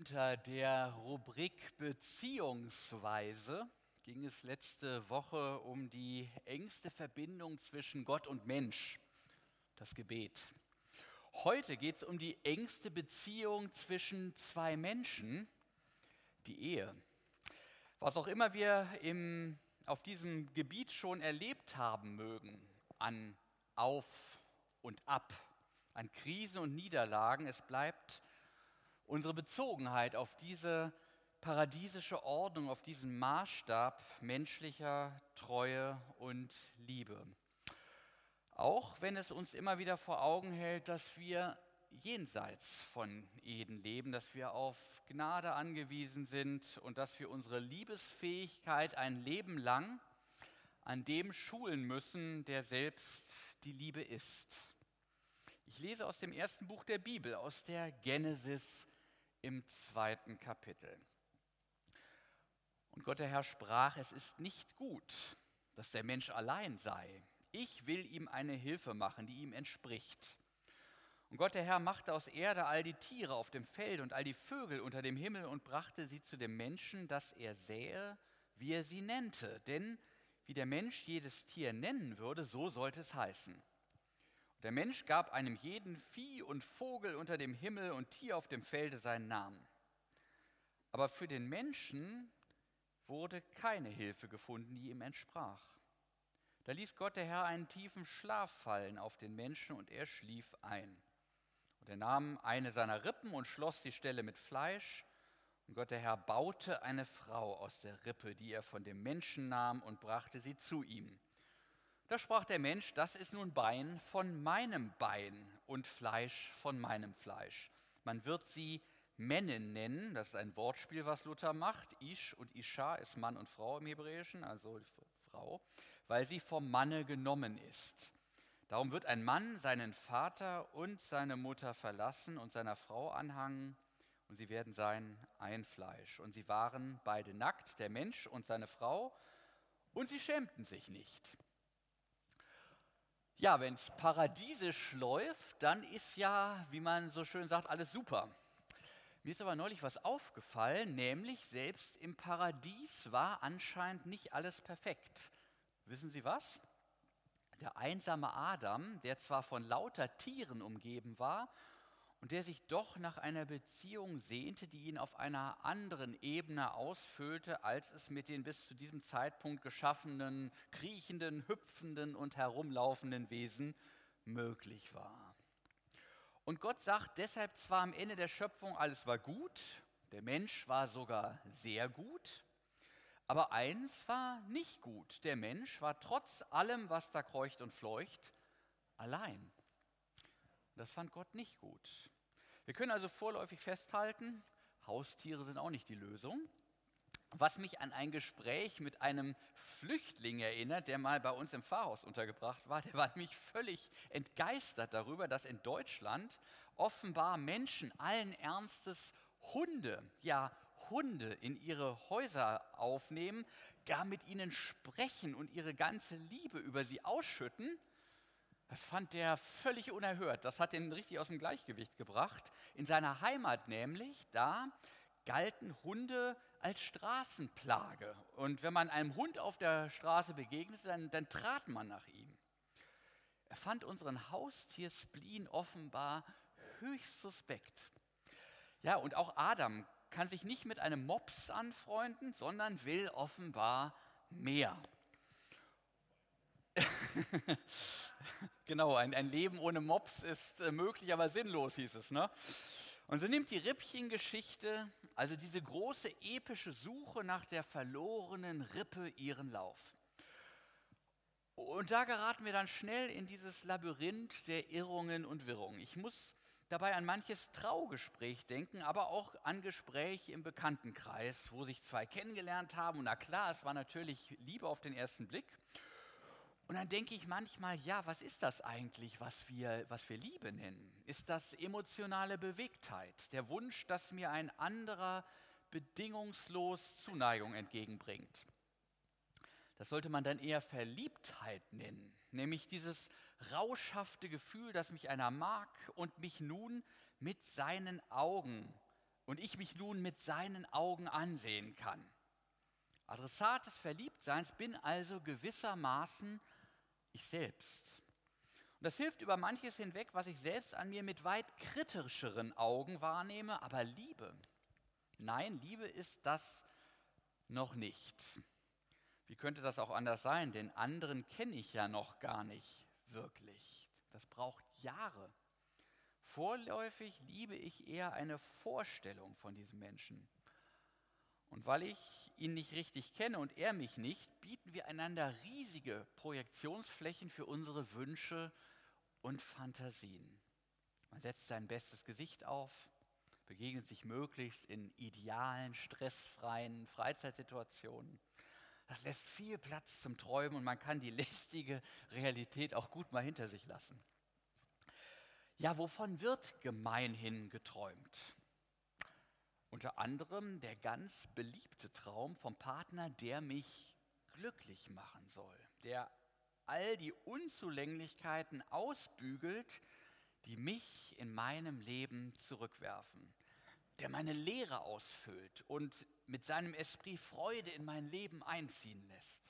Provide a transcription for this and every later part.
Unter der Rubrik Beziehungsweise ging es letzte Woche um die engste Verbindung zwischen Gott und Mensch, das Gebet. Heute geht es um die engste Beziehung zwischen zwei Menschen, die Ehe. Was auch immer wir im, auf diesem Gebiet schon erlebt haben mögen, an Auf und Ab, an Krisen und Niederlagen, es bleibt unsere Bezogenheit auf diese paradiesische Ordnung, auf diesen Maßstab menschlicher Treue und Liebe. Auch wenn es uns immer wieder vor Augen hält, dass wir jenseits von Eden leben, dass wir auf Gnade angewiesen sind und dass wir unsere Liebesfähigkeit ein Leben lang an dem schulen müssen, der selbst die Liebe ist. Ich lese aus dem ersten Buch der Bibel, aus der Genesis im zweiten Kapitel. Und Gott der Herr sprach, es ist nicht gut, dass der Mensch allein sei. Ich will ihm eine Hilfe machen, die ihm entspricht. Und Gott der Herr machte aus Erde all die Tiere auf dem Feld und all die Vögel unter dem Himmel und brachte sie zu dem Menschen, dass er sähe, wie er sie nennte. Denn wie der Mensch jedes Tier nennen würde, so sollte es heißen. Der Mensch gab einem jeden Vieh und Vogel unter dem Himmel und Tier auf dem Felde seinen Namen. Aber für den Menschen wurde keine Hilfe gefunden, die ihm entsprach. Da ließ Gott der Herr einen tiefen Schlaf fallen auf den Menschen und er schlief ein. Und er nahm eine seiner Rippen und schloss die Stelle mit Fleisch. Und Gott der Herr baute eine Frau aus der Rippe, die er von dem Menschen nahm und brachte sie zu ihm. Da sprach der Mensch, das ist nun Bein von meinem Bein und Fleisch von meinem Fleisch. Man wird sie Männin nennen, das ist ein Wortspiel, was Luther macht. Ish und Isha ist Mann und Frau im Hebräischen, also Frau, weil sie vom Manne genommen ist. Darum wird ein Mann seinen Vater und seine Mutter verlassen und seiner Frau anhangen, und sie werden sein ein Fleisch. Und sie waren beide nackt, der Mensch und seine Frau, und sie schämten sich nicht. Ja, wenn es paradiesisch läuft, dann ist ja, wie man so schön sagt, alles super. Mir ist aber neulich was aufgefallen, nämlich selbst im Paradies war anscheinend nicht alles perfekt. Wissen Sie was? Der einsame Adam, der zwar von lauter Tieren umgeben war und der sich doch nach einer Beziehung sehnte, die ihn auf einer anderen Ebene ausfüllte, als es mit den bis zu diesem Zeitpunkt geschaffenen, kriechenden, hüpfenden und herumlaufenden Wesen möglich war. Und Gott sagt deshalb zwar am Ende der Schöpfung, alles war gut, der Mensch war sogar sehr gut, aber eins war nicht gut, der Mensch war trotz allem, was da kreucht und fleucht, allein. Das fand Gott nicht gut. Wir können also vorläufig festhalten, Haustiere sind auch nicht die Lösung. Was mich an ein Gespräch mit einem Flüchtling erinnert, der mal bei uns im Pfarrhaus untergebracht war, der war nämlich völlig entgeistert darüber, dass in Deutschland offenbar Menschen allen Ernstes Hunde, ja Hunde in ihre Häuser aufnehmen, gar mit ihnen sprechen und ihre ganze Liebe über sie ausschütten das fand der völlig unerhört. Das hat ihn richtig aus dem Gleichgewicht gebracht. In seiner Heimat nämlich, da galten Hunde als Straßenplage. Und wenn man einem Hund auf der Straße begegnete, dann, dann trat man nach ihm. Er fand unseren Haustier-Spleen offenbar höchst suspekt. Ja, und auch Adam kann sich nicht mit einem Mops anfreunden, sondern will offenbar mehr. genau, ein, ein, Leben ohne Mops ist äh, möglich, aber sinnlos, hieß es. Ne? Und so nimmt die Rippchen-Geschichte, also diese große epische Suche nach der verlorenen Rippe, ihren Lauf. Und da geraten wir dann schnell in dieses Labyrinth der Irrungen und Wirrungen. Ich muss dabei an manches Traugespräch denken, aber auch an Gespräche im Bekanntenkreis, wo sich zwei kennengelernt haben. Und na klar, es war natürlich Liebe auf den ersten Blick. Und dann denke ich manchmal, ja, was ist das eigentlich, was wir, was wir Liebe nennen? Ist das emotionale Bewegtheit, der Wunsch, dass mir ein anderer bedingungslos Zuneigung entgegenbringt? Das sollte man dann eher Verliebtheit nennen, nämlich dieses rauschhafte Gefühl, dass mich einer mag und mich nun mit seinen Augen und ich mich nun mit seinen Augen ansehen kann. Adressat des Verliebtseins bin also gewissermaßen ich selbst. Und das hilft über manches hinweg, was ich selbst an mir mit weit kritischeren Augen wahrnehme, aber Liebe. Nein, Liebe ist das noch nicht. Wie könnte das auch anders sein? Den anderen kenne ich ja noch gar nicht wirklich. Das braucht Jahre. Vorläufig liebe ich eher eine Vorstellung von diesem Menschen. Und weil ich ihn nicht richtig kenne und er mich nicht, bieten wir einander riesige Projektionsflächen für unsere Wünsche und Fantasien. Man setzt sein bestes Gesicht auf, begegnet sich möglichst in idealen, stressfreien Freizeitsituationen. Das lässt viel Platz zum Träumen und man kann die lästige Realität auch gut mal hinter sich lassen. Ja, wovon wird gemeinhin geträumt? Unter anderem der ganz beliebte Traum vom Partner, der mich glücklich machen soll, der all die Unzulänglichkeiten ausbügelt, die mich in meinem Leben zurückwerfen, der meine Lehre ausfüllt und mit seinem Esprit Freude in mein Leben einziehen lässt.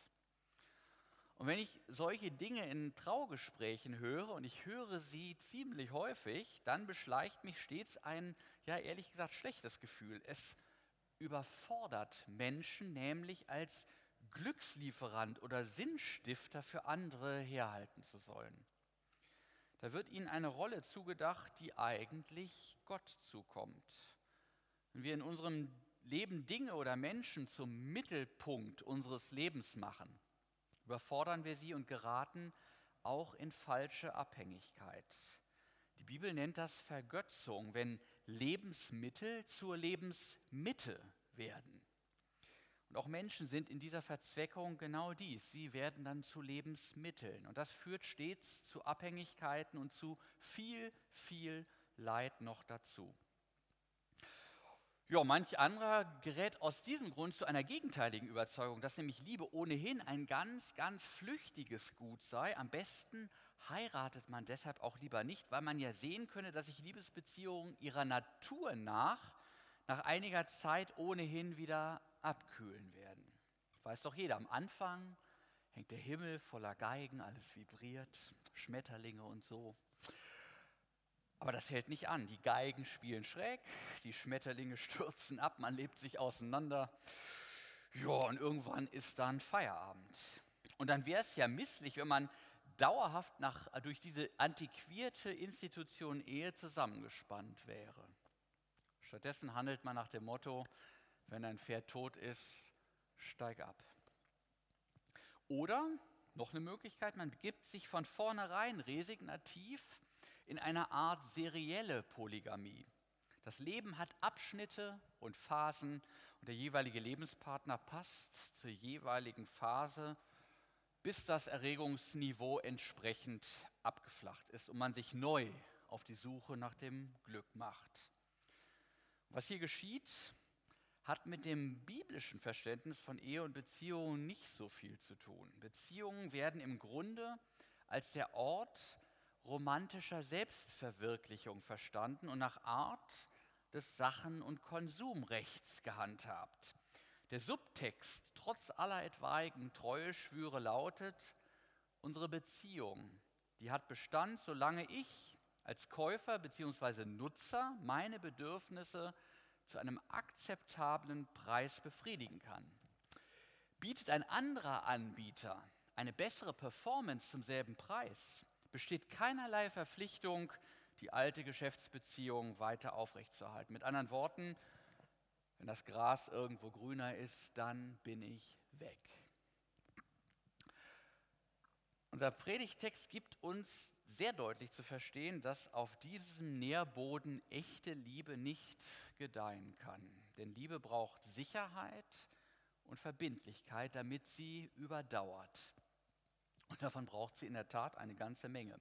Und wenn ich solche Dinge in Traugesprächen höre, und ich höre sie ziemlich häufig, dann beschleicht mich stets ein, ja ehrlich gesagt, schlechtes Gefühl. Es überfordert Menschen nämlich als Glückslieferant oder Sinnstifter für andere herhalten zu sollen. Da wird ihnen eine Rolle zugedacht, die eigentlich Gott zukommt. Wenn wir in unserem Leben Dinge oder Menschen zum Mittelpunkt unseres Lebens machen, überfordern wir sie und geraten auch in falsche Abhängigkeit. Die Bibel nennt das Vergötzung, wenn Lebensmittel zur Lebensmitte werden. Und auch Menschen sind in dieser Verzweckung genau dies. Sie werden dann zu Lebensmitteln. Und das führt stets zu Abhängigkeiten und zu viel, viel Leid noch dazu. Ja, manch anderer gerät aus diesem Grund zu einer gegenteiligen Überzeugung, dass nämlich Liebe ohnehin ein ganz, ganz flüchtiges Gut sei. Am besten heiratet man deshalb auch lieber nicht, weil man ja sehen könne, dass sich Liebesbeziehungen ihrer Natur nach nach einiger Zeit ohnehin wieder abkühlen werden. Weiß doch jeder, am Anfang hängt der Himmel voller Geigen, alles vibriert, Schmetterlinge und so. Aber das hält nicht an. Die Geigen spielen schräg, die Schmetterlinge stürzen ab, man lebt sich auseinander. Ja, und irgendwann ist dann Feierabend. Und dann wäre es ja misslich, wenn man dauerhaft nach, durch diese antiquierte Institution Ehe zusammengespannt wäre. Stattdessen handelt man nach dem Motto, wenn ein Pferd tot ist, steig ab. Oder noch eine Möglichkeit, man begibt sich von vornherein resignativ in einer Art serielle Polygamie. Das Leben hat Abschnitte und Phasen und der jeweilige Lebenspartner passt zur jeweiligen Phase, bis das Erregungsniveau entsprechend abgeflacht ist und man sich neu auf die Suche nach dem Glück macht. Was hier geschieht, hat mit dem biblischen Verständnis von Ehe und Beziehungen nicht so viel zu tun. Beziehungen werden im Grunde als der Ort romantischer Selbstverwirklichung verstanden und nach Art des Sachen- und Konsumrechts gehandhabt. Der Subtext trotz aller etwaigen Treueschwüre lautet, unsere Beziehung, die hat Bestand, solange ich als Käufer bzw. Nutzer meine Bedürfnisse zu einem akzeptablen Preis befriedigen kann. Bietet ein anderer Anbieter eine bessere Performance zum selben Preis, besteht keinerlei Verpflichtung, die alte Geschäftsbeziehung weiter aufrechtzuerhalten. Mit anderen Worten, wenn das Gras irgendwo grüner ist, dann bin ich weg. Unser Predigtext gibt uns sehr deutlich zu verstehen, dass auf diesem Nährboden echte Liebe nicht gedeihen kann. Denn Liebe braucht Sicherheit und Verbindlichkeit, damit sie überdauert. Und davon braucht sie in der Tat eine ganze Menge.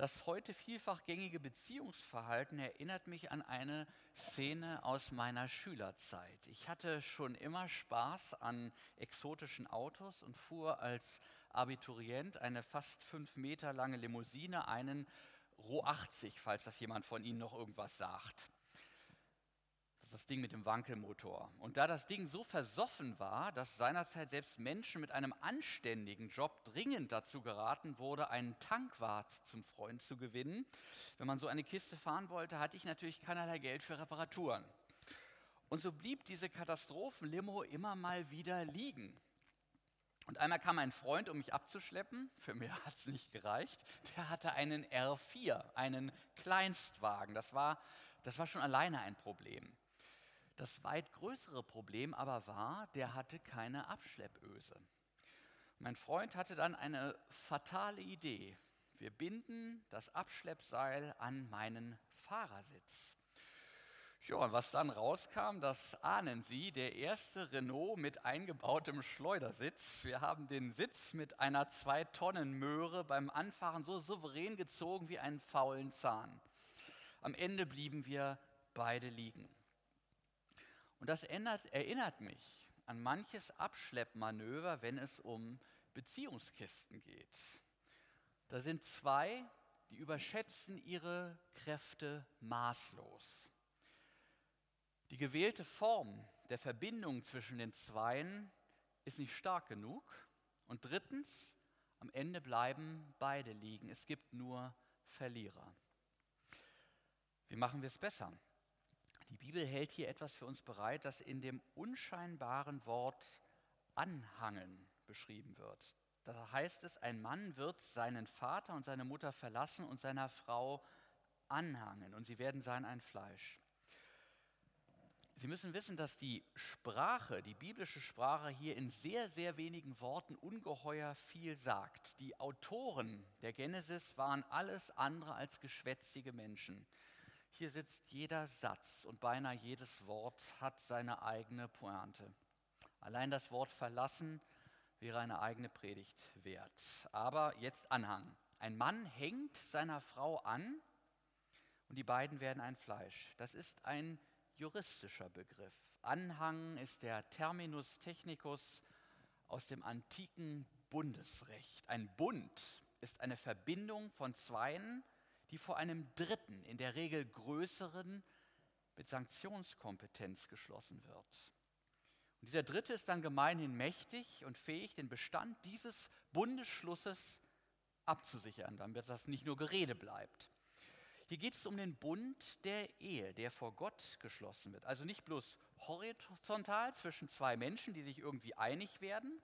Das heute vielfach gängige Beziehungsverhalten erinnert mich an eine Szene aus meiner Schülerzeit. Ich hatte schon immer Spaß an exotischen Autos und fuhr als Abiturient eine fast fünf Meter lange Limousine, einen Roh 80, falls das jemand von Ihnen noch irgendwas sagt. Das Ding mit dem Wankelmotor. Und da das Ding so versoffen war, dass seinerzeit selbst Menschen mit einem anständigen Job dringend dazu geraten wurde, einen Tankwart zum Freund zu gewinnen, wenn man so eine Kiste fahren wollte, hatte ich natürlich keinerlei Geld für Reparaturen. Und so blieb diese Katastrophenlimo immer mal wieder liegen. Und einmal kam ein Freund, um mich abzuschleppen. Für mich hat es nicht gereicht. Der hatte einen R4, einen Kleinstwagen. Das war, das war schon alleine ein Problem. Das weit größere Problem aber war, der hatte keine Abschleppöse. Mein Freund hatte dann eine fatale Idee. Wir binden das Abschleppseil an meinen Fahrersitz. Ja, und was dann rauskam, das ahnen Sie, der erste Renault mit eingebautem Schleudersitz. Wir haben den Sitz mit einer 2-Tonnen-Möhre beim Anfahren so souverän gezogen wie einen faulen Zahn. Am Ende blieben wir beide liegen. Und das ändert, erinnert mich an manches Abschleppmanöver, wenn es um Beziehungskisten geht. Da sind zwei, die überschätzen ihre Kräfte maßlos. Die gewählte Form der Verbindung zwischen den Zweien ist nicht stark genug. Und drittens, am Ende bleiben beide liegen. Es gibt nur Verlierer. Wie machen wir es besser? Die Bibel hält hier etwas für uns bereit, das in dem unscheinbaren Wort anhangen beschrieben wird. Da heißt es, ein Mann wird seinen Vater und seine Mutter verlassen und seiner Frau anhangen und sie werden sein ein Fleisch. Sie müssen wissen, dass die Sprache, die biblische Sprache hier in sehr, sehr wenigen Worten ungeheuer viel sagt. Die Autoren der Genesis waren alles andere als geschwätzige Menschen. Hier sitzt jeder Satz und beinahe jedes Wort hat seine eigene Pointe. Allein das Wort verlassen wäre eine eigene Predigt wert. Aber jetzt Anhang. Ein Mann hängt seiner Frau an und die beiden werden ein Fleisch. Das ist ein juristischer Begriff. Anhang ist der Terminus technicus aus dem antiken Bundesrecht. Ein Bund ist eine Verbindung von Zweien, die vor einem Dritten, in der Regel größeren, mit Sanktionskompetenz geschlossen wird. Und dieser Dritte ist dann gemeinhin mächtig und fähig, den Bestand dieses Bundesschlusses abzusichern, damit das nicht nur Gerede bleibt. Hier geht es um den Bund der Ehe, der vor Gott geschlossen wird. Also nicht bloß horizontal zwischen zwei Menschen, die sich irgendwie einig werden,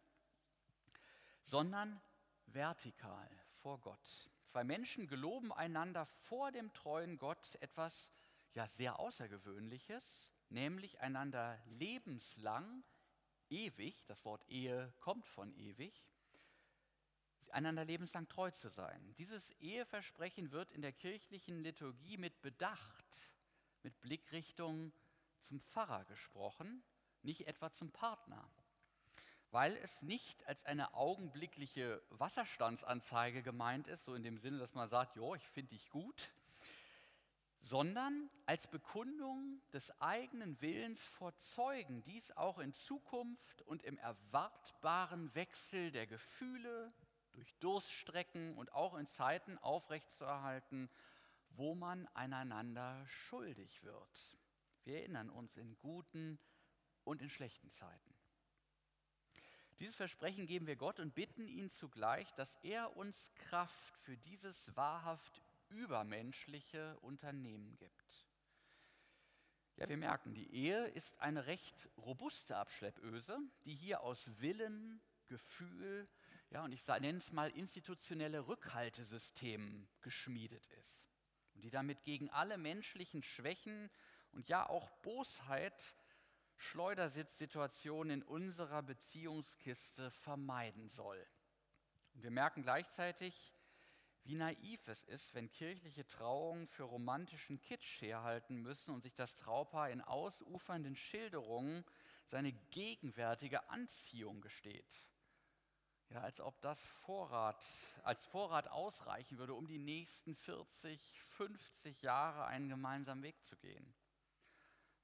sondern vertikal vor Gott. Zwei Menschen geloben einander vor dem treuen Gott etwas ja sehr Außergewöhnliches, nämlich einander lebenslang, ewig, das Wort Ehe kommt von ewig, einander lebenslang treu zu sein. Dieses Eheversprechen wird in der kirchlichen Liturgie mit Bedacht, mit Blickrichtung zum Pfarrer gesprochen, nicht etwa zum Partner weil es nicht als eine augenblickliche Wasserstandsanzeige gemeint ist, so in dem Sinne, dass man sagt, jo, ich finde dich gut, sondern als Bekundung des eigenen Willens vor Zeugen, dies auch in Zukunft und im erwartbaren Wechsel der Gefühle durch Durststrecken und auch in Zeiten aufrechtzuerhalten, wo man einander schuldig wird. Wir erinnern uns in guten und in schlechten Zeiten. Dieses Versprechen geben wir Gott und bitten ihn zugleich, dass er uns Kraft für dieses wahrhaft übermenschliche Unternehmen gibt. Ja, wir merken, die Ehe ist eine recht robuste Abschleppöse, die hier aus Willen, Gefühl, ja, und ich nenne es mal institutionelle Rückhaltesystemen geschmiedet ist. Und die damit gegen alle menschlichen Schwächen und ja auch Bosheit Schleudersitzsituation in unserer Beziehungskiste vermeiden soll. Und wir merken gleichzeitig, wie naiv es ist, wenn kirchliche Trauungen für romantischen Kitsch herhalten müssen und sich das Traupaar in ausufernden Schilderungen seine gegenwärtige Anziehung gesteht. Ja, als ob das Vorrat, als Vorrat ausreichen würde, um die nächsten 40, 50 Jahre einen gemeinsamen Weg zu gehen.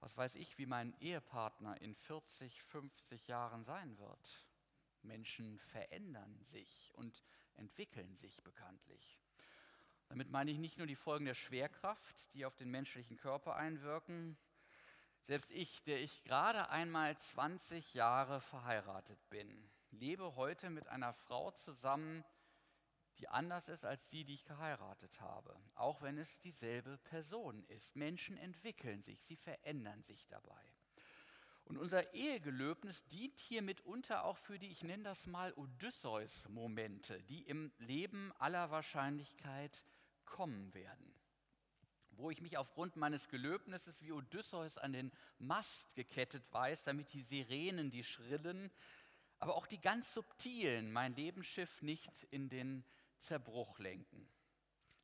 Was weiß ich, wie mein Ehepartner in 40, 50 Jahren sein wird? Menschen verändern sich und entwickeln sich bekanntlich. Damit meine ich nicht nur die Folgen der Schwerkraft, die auf den menschlichen Körper einwirken, Selbst ich, der ich gerade einmal 20 Jahre verheiratet bin, lebe heute mit einer Frau zusammen, die anders ist als die, die ich geheiratet habe, auch wenn es dieselbe Person ist. Menschen entwickeln sich, sie verändern sich dabei. Und unser Ehegelöbnis dient hier mitunter auch für die, ich nenne das mal Odysseus-Momente, die im Leben aller Wahrscheinlichkeit kommen werden. Wo ich mich aufgrund meines Gelöbnisses wie Odysseus an den Mast gekettet weiß, damit die Sirenen, die schrillen, aber auch die ganz subtilen mein Lebensschiff nicht in den Zerbruch lenken.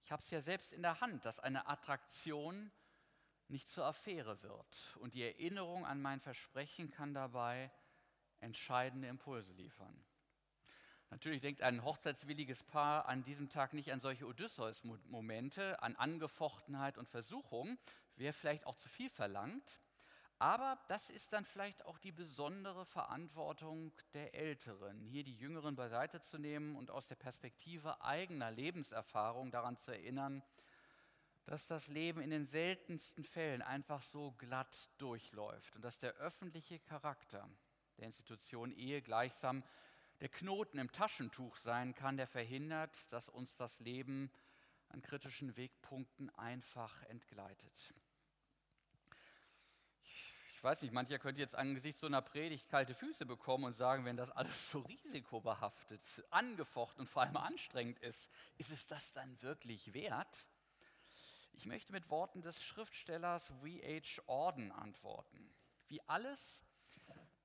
Ich habe es ja selbst in der Hand, dass eine Attraktion nicht zur Affäre wird. Und die Erinnerung an mein Versprechen kann dabei entscheidende Impulse liefern. Natürlich denkt ein hochzeitswilliges Paar an diesem Tag nicht an solche Odysseus-Momente, an Angefochtenheit und Versuchung, wäre vielleicht auch zu viel verlangt. Aber das ist dann vielleicht auch die besondere Verantwortung der Älteren, hier die Jüngeren beiseite zu nehmen und aus der Perspektive eigener Lebenserfahrung daran zu erinnern, dass das Leben in den seltensten Fällen einfach so glatt durchläuft und dass der öffentliche Charakter der Institution Ehe gleichsam der Knoten im Taschentuch sein kann, der verhindert, dass uns das Leben an kritischen Wegpunkten einfach entgleitet. Ich weiß nicht, mancher könnte jetzt angesichts so einer Predigt kalte Füße bekommen und sagen, wenn das alles so risikobehaftet, angefochten und vor allem anstrengend ist, ist es das dann wirklich wert? Ich möchte mit Worten des Schriftstellers V.H. Orden antworten. Wie alles,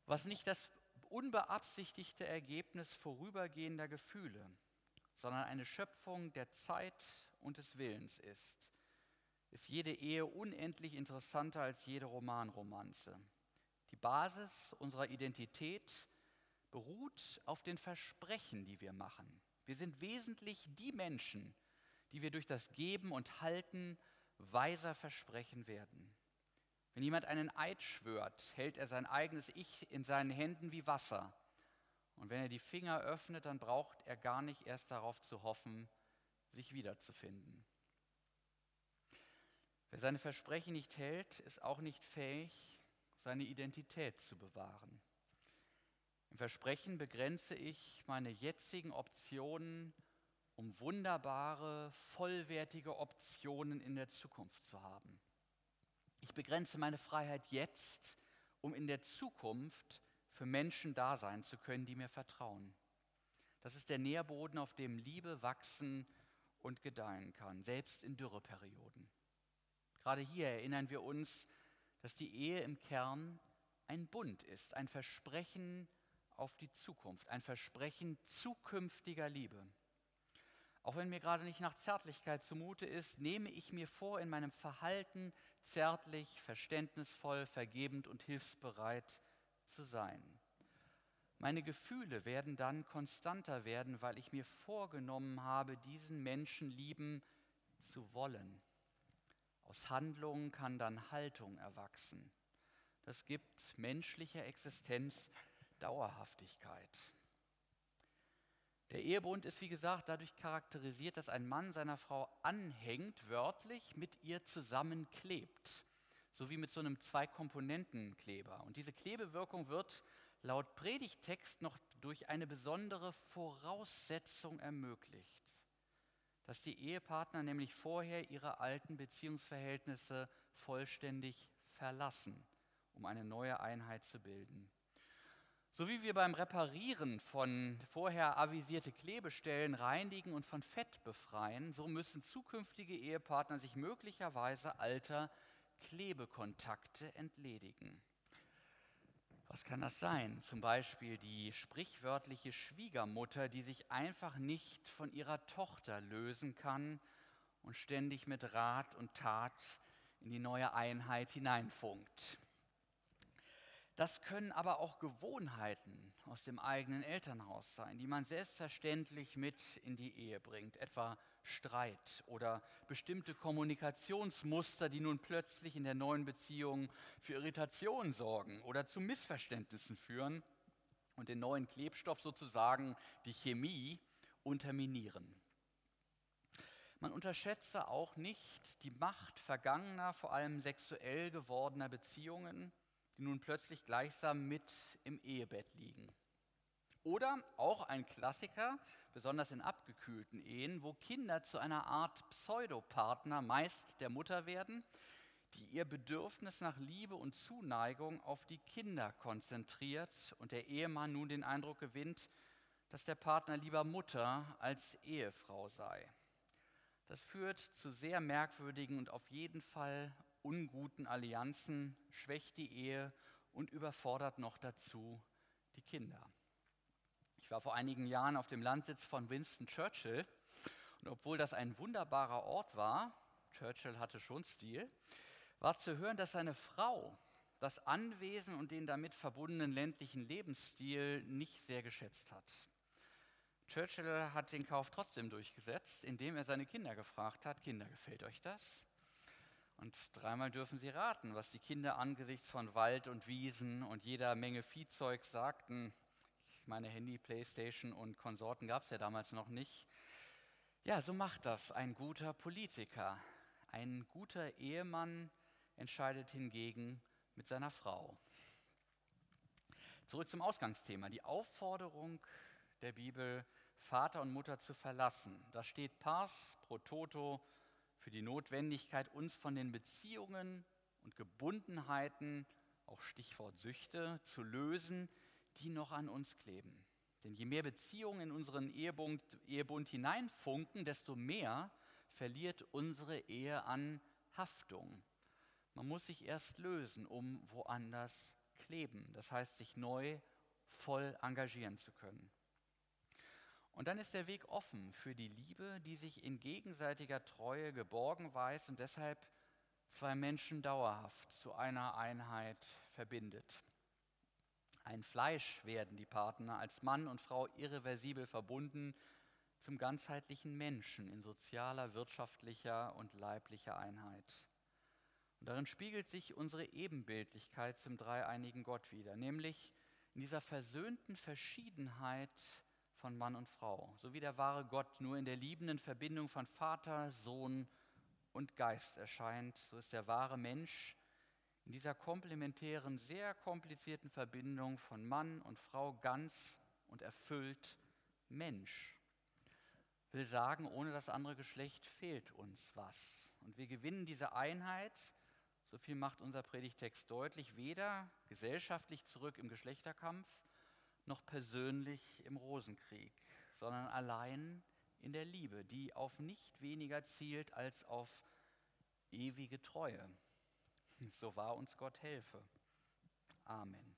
was nicht das unbeabsichtigte Ergebnis vorübergehender Gefühle, sondern eine Schöpfung der Zeit und des Willens ist, ist jede Ehe unendlich interessanter als jede Romanromanze. Die Basis unserer Identität beruht auf den Versprechen, die wir machen. Wir sind wesentlich die Menschen, die wir durch das Geben und Halten weiser versprechen werden. Wenn jemand einen Eid schwört, hält er sein eigenes Ich in seinen Händen wie Wasser. Und wenn er die Finger öffnet, dann braucht er gar nicht erst darauf zu hoffen, sich wiederzufinden. Wer seine Versprechen nicht hält, ist auch nicht fähig, seine Identität zu bewahren. Im Versprechen begrenze ich meine jetzigen Optionen um wunderbare, vollwertige Optionen in der Zukunft zu haben. Ich begrenze meine Freiheit jetzt, um in der Zukunft für Menschen da sein zu können, die mir vertrauen. Das ist der Nährboden, auf dem Liebe wachsen und gedeihen kann, selbst in Dürreperioden. Gerade hier erinnern wir uns, dass die Ehe im Kern ein Bund ist, ein Versprechen auf die Zukunft, ein Versprechen zukünftiger Liebe. Auch wenn mir gerade nicht nach Zärtlichkeit zumute ist, nehme ich mir vor, in meinem Verhalten zärtlich, verständnisvoll, vergebend und hilfsbereit zu sein. Meine Gefühle werden dann konstanter werden, weil ich mir vorgenommen habe, diesen Menschen lieben zu wollen. Aus Handlungen kann dann Haltung erwachsen. Das gibt menschlicher Existenz Dauerhaftigkeit. Der Ehebund ist, wie gesagt, dadurch charakterisiert, dass ein Mann seiner Frau anhängt, wörtlich mit ihr zusammenklebt. So wie mit so einem Zwei-Komponenten-Kleber. Und diese Klebewirkung wird laut Predigtext noch durch eine besondere Voraussetzung ermöglicht. Dass die Ehepartner nämlich vorher ihre alten Beziehungsverhältnisse vollständig verlassen, um eine neue Einheit zu bilden. So wie wir beim Reparieren von vorher avisierte Klebestellen reinigen und von Fett befreien, so müssen zukünftige Ehepartner sich möglicherweise alter Klebekontakte entledigen. Was kann das sein? Zum Beispiel die sprichwörtliche Schwiegermutter, die sich einfach nicht von ihrer Tochter lösen kann und ständig mit Rat und Tat in die neue Einheit hineinfunkt. Das können aber auch Gewohnheiten aus dem eigenen Elternhaus sein, die man selbstverständlich mit in die Ehe bringt, etwa Streit oder bestimmte Kommunikationsmuster, die nun plötzlich in der neuen Beziehung für Irritation sorgen oder zu Missverständnissen führen und den neuen Klebstoff sozusagen, die Chemie, unterminieren. Man unterschätze auch nicht die Macht vergangener, vor allem sexuell gewordener Beziehungen, die nun plötzlich gleichsam mit im Ehebett liegen. Oder auch ein Klassiker, besonders in abgekühlten Ehen, wo Kinder zu einer Art Pseudopartner meist der Mutter werden, die ihr Bedürfnis nach Liebe und Zuneigung auf die Kinder konzentriert und der Ehemann nun den Eindruck gewinnt, dass der Partner lieber Mutter als Ehefrau sei. Das führt zu sehr merkwürdigen und auf jeden Fall unguten Allianzen, schwächt die Ehe und überfordert noch dazu die Kinder. War vor einigen Jahren auf dem Landsitz von Winston Churchill und obwohl das ein wunderbarer Ort war, Churchill hatte schon Stil, war zu hören, dass seine Frau das Anwesen und den damit verbundenen ländlichen Lebensstil nicht sehr geschätzt hat. Churchill hat den Kauf trotzdem durchgesetzt, indem er seine Kinder gefragt hat, Kinder, gefällt euch das? Und dreimal dürfen sie raten, was die Kinder angesichts von Wald und Wiesen und jeder Menge Viehzeug sagten. Ich meine, Handy, Playstation und Konsorten gab es ja damals noch nicht. Ja, so macht das ein guter Politiker. Ein guter Ehemann entscheidet hingegen mit seiner Frau. Zurück zum Ausgangsthema. Die Aufforderung der Bibel, Vater und Mutter zu verlassen. Da steht pars pro toto für die Notwendigkeit, uns von den Beziehungen und Gebundenheiten, auch Stichwort Süchte, zu lösen, die noch an uns kleben. Denn je mehr Beziehungen in unseren Ehebund, Ehebund hineinfunken, desto mehr verliert unsere Ehe an Haftung. Man muss sich erst lösen, um woanders kleben. Das heißt, sich neu voll engagieren zu können. Und dann ist der Weg offen für die Liebe, die sich in gegenseitiger Treue geborgen weiß und deshalb zwei Menschen dauerhaft zu einer Einheit verbindet. Ein Fleisch werden die Partner als Mann und Frau irreversibel verbunden zum ganzheitlichen Menschen in sozialer, wirtschaftlicher und leiblicher Einheit. Und darin spiegelt sich unsere Ebenbildlichkeit zum dreieinigen Gott wieder, nämlich in dieser versöhnten Verschiedenheit von Mann und Frau, so wie der wahre Gott nur in der liebenden Verbindung von Vater, Sohn und Geist erscheint, so ist der wahre Mensch in dieser komplementären, sehr komplizierten Verbindung von Mann und Frau ganz und erfüllt Mensch. Will sagen, ohne das andere Geschlecht fehlt uns was. Und wir gewinnen diese Einheit, so viel macht unser Predigtext deutlich, weder gesellschaftlich zurück im Geschlechterkampf, noch persönlich im Rosenkrieg, sondern allein in der Liebe, die auf nicht weniger zielt als auf ewige Treue. So wahr uns Gott helfe. Amen.